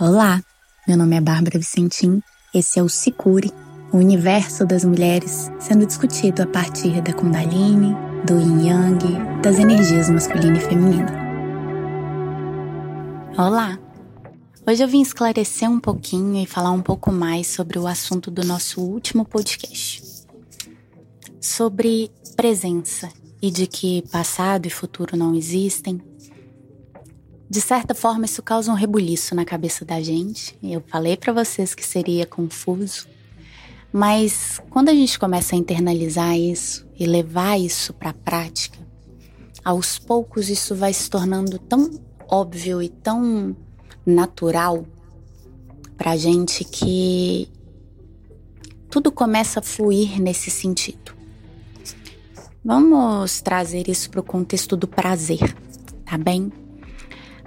Olá, meu nome é Bárbara Vicentim, esse é o Sicure, o universo das mulheres sendo discutido a partir da Kundalini, do Yin Yang, das energias masculina e feminina. Olá! Hoje eu vim esclarecer um pouquinho e falar um pouco mais sobre o assunto do nosso último podcast. Sobre presença e de que passado e futuro não existem, de certa forma, isso causa um rebuliço na cabeça da gente. Eu falei para vocês que seria confuso, mas quando a gente começa a internalizar isso e levar isso para a prática, aos poucos isso vai se tornando tão óbvio e tão natural para gente que tudo começa a fluir nesse sentido. Vamos trazer isso para o contexto do prazer, tá bem?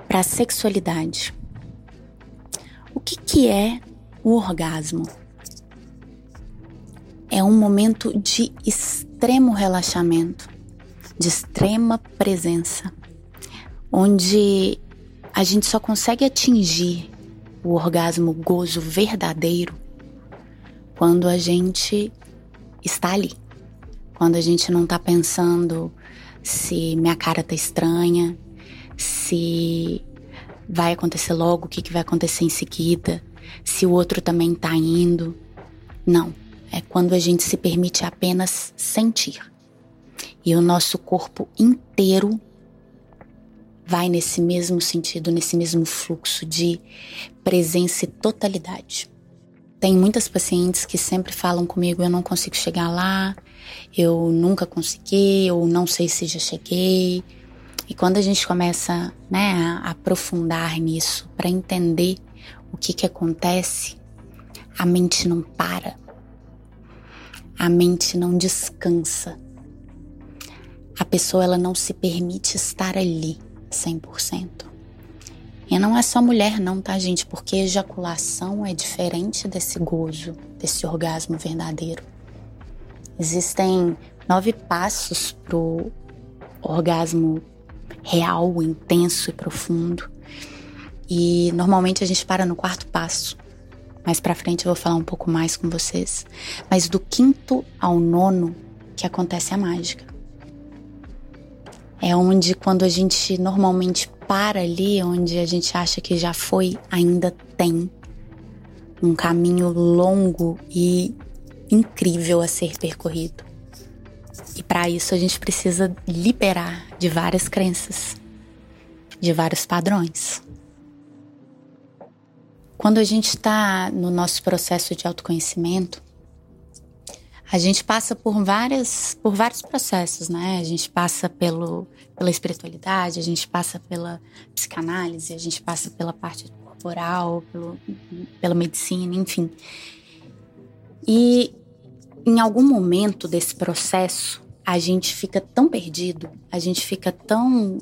Para a sexualidade. O que, que é o orgasmo? É um momento de extremo relaxamento, de extrema presença, onde a gente só consegue atingir o orgasmo, o gozo verdadeiro, quando a gente está ali. Quando a gente não está pensando se minha cara tá estranha, se vai acontecer logo, o que, que vai acontecer em seguida, se o outro também tá indo. Não, é quando a gente se permite apenas sentir. E o nosso corpo inteiro vai nesse mesmo sentido, nesse mesmo fluxo de presença e totalidade. Tem muitas pacientes que sempre falam comigo: eu não consigo chegar lá, eu nunca consegui, ou não sei se já cheguei, e quando a gente começa né, a aprofundar nisso para entender o que, que acontece, a mente não para, a mente não descansa. A pessoa ela não se permite estar ali 100%. E não é só mulher não, tá gente? Porque ejaculação é diferente desse gozo, desse orgasmo verdadeiro. Existem nove passos pro orgasmo real, intenso e profundo. E normalmente a gente para no quarto passo. Mais para frente eu vou falar um pouco mais com vocês. Mas do quinto ao nono que acontece a mágica. É onde quando a gente normalmente para ali, onde a gente acha que já foi, ainda tem um caminho longo e incrível a ser percorrido. E para isso a gente precisa liberar de várias crenças, de vários padrões. Quando a gente está no nosso processo de autoconhecimento, a gente passa por várias, por vários processos, né? A gente passa pelo, pela espiritualidade, a gente passa pela psicanálise, a gente passa pela parte corporal, pelo, pela medicina, enfim. E em algum momento desse processo, a gente fica tão perdido, a gente fica tão.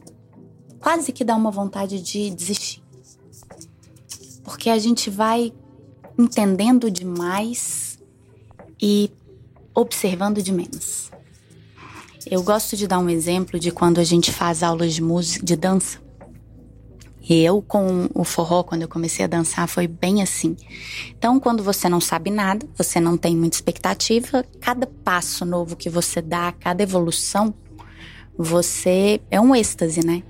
quase que dá uma vontade de desistir. Porque a gente vai entendendo demais e observando de menos. Eu gosto de dar um exemplo de quando a gente faz aulas de música, de dança. Eu com o forró, quando eu comecei a dançar, foi bem assim. Então, quando você não sabe nada, você não tem muita expectativa, cada passo novo que você dá, cada evolução, você é um êxtase, né?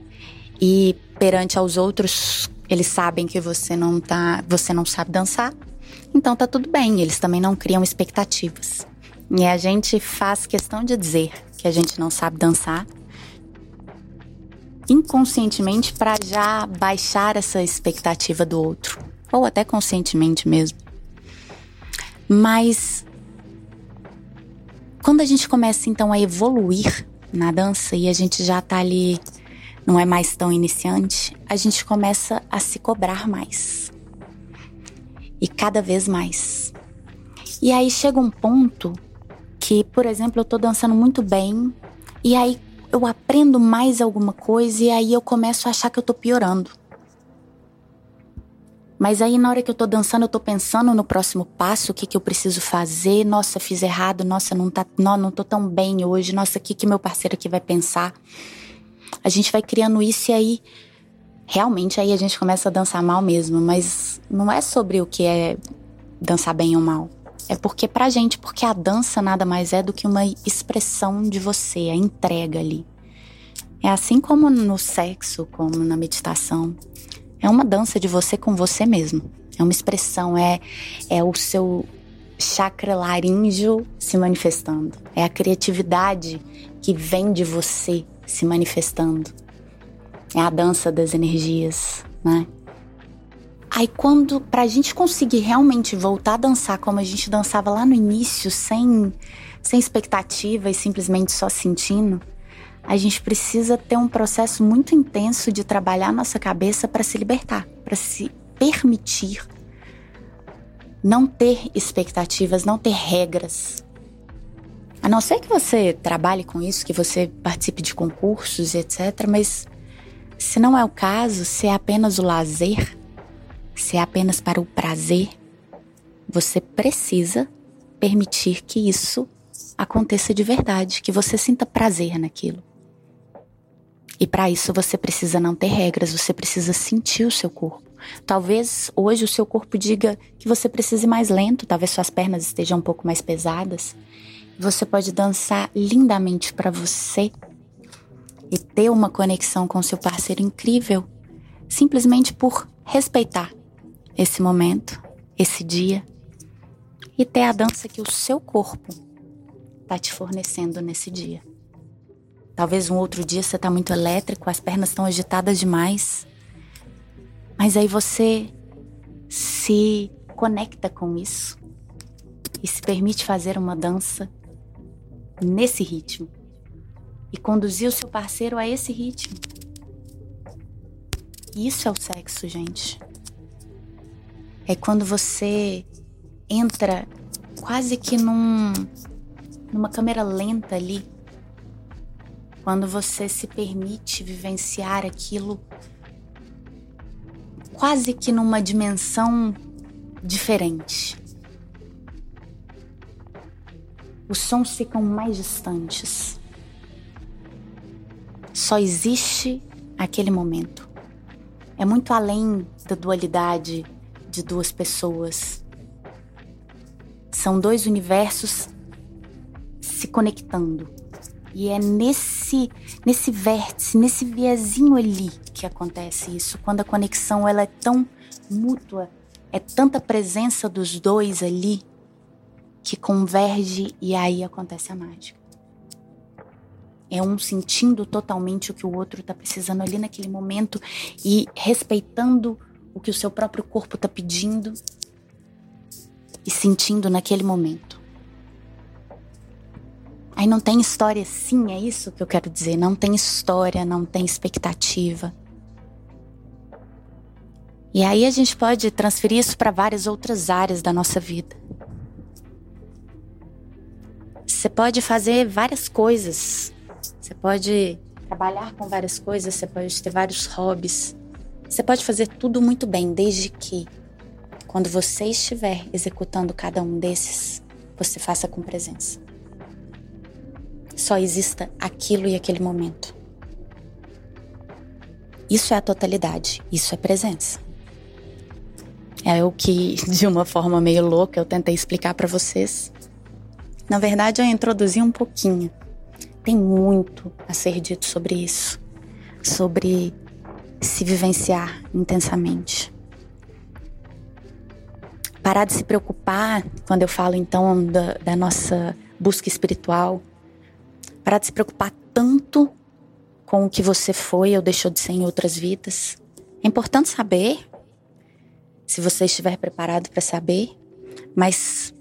E perante aos outros, eles sabem que você não tá, você não sabe dançar. Então tá tudo bem, eles também não criam expectativas. E a gente faz questão de dizer que a gente não sabe dançar inconscientemente para já baixar essa expectativa do outro, ou até conscientemente mesmo. Mas quando a gente começa então a evoluir na dança e a gente já tá ali, não é mais tão iniciante, a gente começa a se cobrar mais. E cada vez mais. E aí chega um ponto que, por exemplo, eu tô dançando muito bem, e aí eu aprendo mais alguma coisa e aí eu começo a achar que eu tô piorando. Mas aí na hora que eu tô dançando, eu tô pensando no próximo passo, o que que eu preciso fazer. Nossa, fiz errado, nossa, não tá, não, não tô tão bem hoje. Nossa, o que que meu parceiro aqui vai pensar? A gente vai criando isso e aí realmente aí a gente começa a dançar mal mesmo, mas não é sobre o que é dançar bem ou mal. É porque pra gente, porque a dança nada mais é do que uma expressão de você, a entrega ali. É assim como no sexo, como na meditação. É uma dança de você com você mesmo. É uma expressão, é, é o seu chakra laríngeo se manifestando. É a criatividade que vem de você se manifestando. É a dança das energias, né? Aí quando pra gente conseguir realmente voltar a dançar como a gente dançava lá no início, sem sem expectativa e simplesmente só sentindo, a gente precisa ter um processo muito intenso de trabalhar nossa cabeça para se libertar, para se permitir não ter expectativas, não ter regras. A não ser que você trabalhe com isso, que você participe de concursos, etc. Mas se não é o caso, se é apenas o lazer, se é apenas para o prazer, você precisa permitir que isso aconteça de verdade, que você sinta prazer naquilo. E para isso você precisa não ter regras, você precisa sentir o seu corpo. Talvez hoje o seu corpo diga que você precise mais lento, talvez suas pernas estejam um pouco mais pesadas. Você pode dançar lindamente para você e ter uma conexão com seu parceiro incrível, simplesmente por respeitar esse momento, esse dia e ter a dança que o seu corpo está te fornecendo nesse dia. Talvez um outro dia você está muito elétrico, as pernas estão agitadas demais. Mas aí você se conecta com isso e se permite fazer uma dança nesse ritmo e conduzir o seu parceiro a esse ritmo. Isso é o sexo, gente. É quando você entra quase que num numa câmera lenta ali quando você se permite vivenciar aquilo quase que numa dimensão diferente. Os sons ficam mais distantes. Só existe aquele momento. É muito além da dualidade de duas pessoas. São dois universos se conectando. E é nesse nesse vértice, nesse viezinho ali que acontece isso, quando a conexão ela é tão mútua, é tanta presença dos dois ali que converge e aí acontece a mágica. É um sentindo totalmente o que o outro está precisando ali naquele momento e respeitando o que o seu próprio corpo está pedindo e sentindo naquele momento. Aí não tem história sim, é isso que eu quero dizer. Não tem história, não tem expectativa. E aí a gente pode transferir isso para várias outras áreas da nossa vida. Você pode fazer várias coisas. Você pode trabalhar com várias coisas, você pode ter vários hobbies. Você pode fazer tudo muito bem, desde que, quando você estiver executando cada um desses, você faça com presença só exista aquilo e aquele momento. Isso é a totalidade, isso é presença. É o que, de uma forma meio louca, eu tentei explicar para vocês. Na verdade, eu introduzi um pouquinho. Tem muito a ser dito sobre isso, sobre se vivenciar intensamente. Parar de se preocupar quando eu falo então da, da nossa busca espiritual Parar de se preocupar tanto com o que você foi ou deixou de ser em outras vidas. É importante saber, se você estiver preparado para saber, mas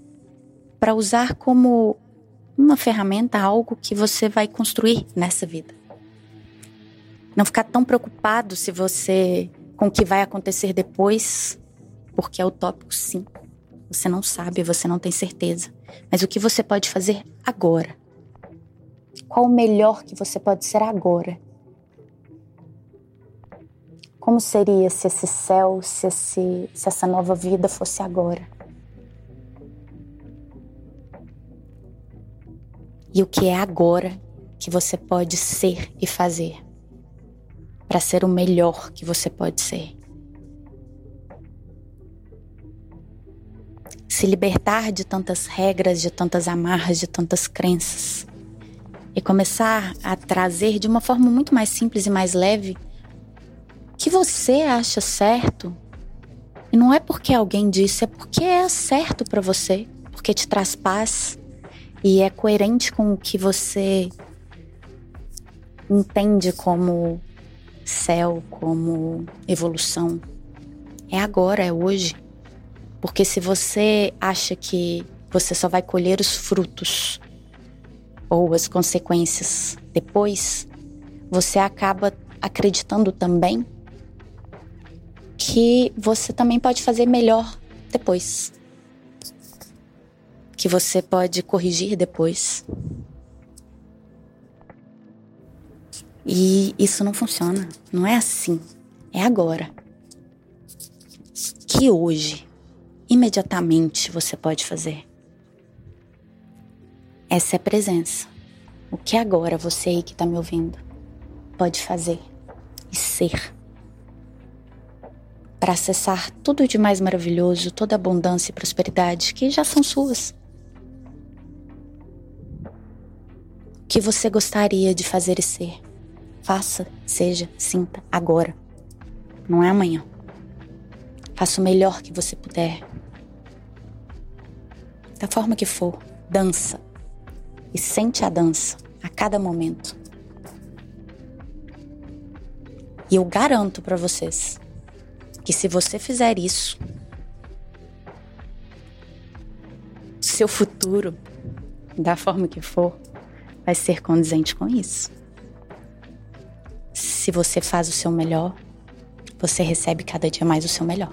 para usar como uma ferramenta, algo que você vai construir nessa vida. Não ficar tão preocupado se você com o que vai acontecer depois, porque é utópico sim. Você não sabe, você não tem certeza. Mas o que você pode fazer agora? Qual o melhor que você pode ser agora? Como seria se esse céu, se, esse, se essa nova vida fosse agora? E o que é agora que você pode ser e fazer? Para ser o melhor que você pode ser. Se libertar de tantas regras, de tantas amarras, de tantas crenças. E começar a trazer de uma forma muito mais simples e mais leve o que você acha certo. E não é porque alguém disse, é porque é certo para você, porque te traz paz e é coerente com o que você entende como céu, como evolução. É agora, é hoje. Porque se você acha que você só vai colher os frutos ou as consequências depois, você acaba acreditando também que você também pode fazer melhor depois. Que você pode corrigir depois. E isso não funciona. Não é assim. É agora. Que hoje, imediatamente, você pode fazer. Essa é a presença. O que agora você aí que está me ouvindo pode fazer e ser para acessar tudo de mais maravilhoso, toda abundância e prosperidade que já são suas. O que você gostaria de fazer e ser? Faça, seja, sinta agora. Não é amanhã. Faça o melhor que você puder. Da forma que for, dança. E sente a dança a cada momento. E eu garanto para vocês que se você fizer isso, seu futuro, da forma que for, vai ser condizente com isso. Se você faz o seu melhor, você recebe cada dia mais o seu melhor.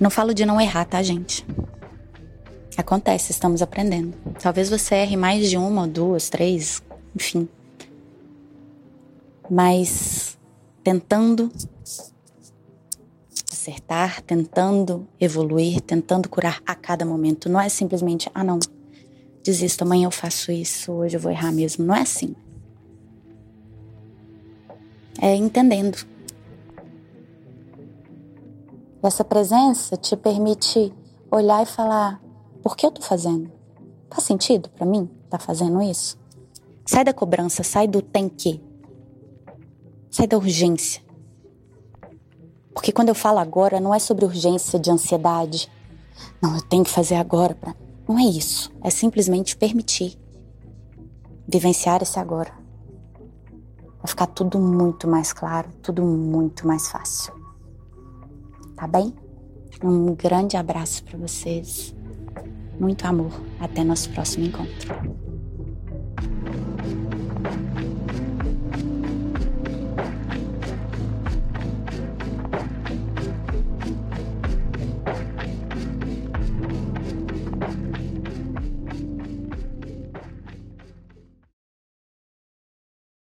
Não falo de não errar, tá, gente? Acontece, estamos aprendendo. Talvez você erre mais de uma, duas, três, enfim. Mas tentando acertar, tentando evoluir, tentando curar a cada momento. Não é simplesmente, ah, não, desisto, amanhã eu faço isso, hoje eu vou errar mesmo. Não é assim é, entendendo. Essa presença te permite olhar e falar: por que eu tô fazendo? Faz sentido para mim tá fazendo isso? Sai da cobrança, sai do tem que. Sai da urgência. Porque quando eu falo agora, não é sobre urgência de ansiedade. Não, eu tenho que fazer agora. Pra... Não é isso. É simplesmente permitir vivenciar esse agora vai ficar tudo muito mais claro, tudo muito mais fácil. Tá bem? Um grande abraço para vocês. Muito amor. Até nosso próximo encontro.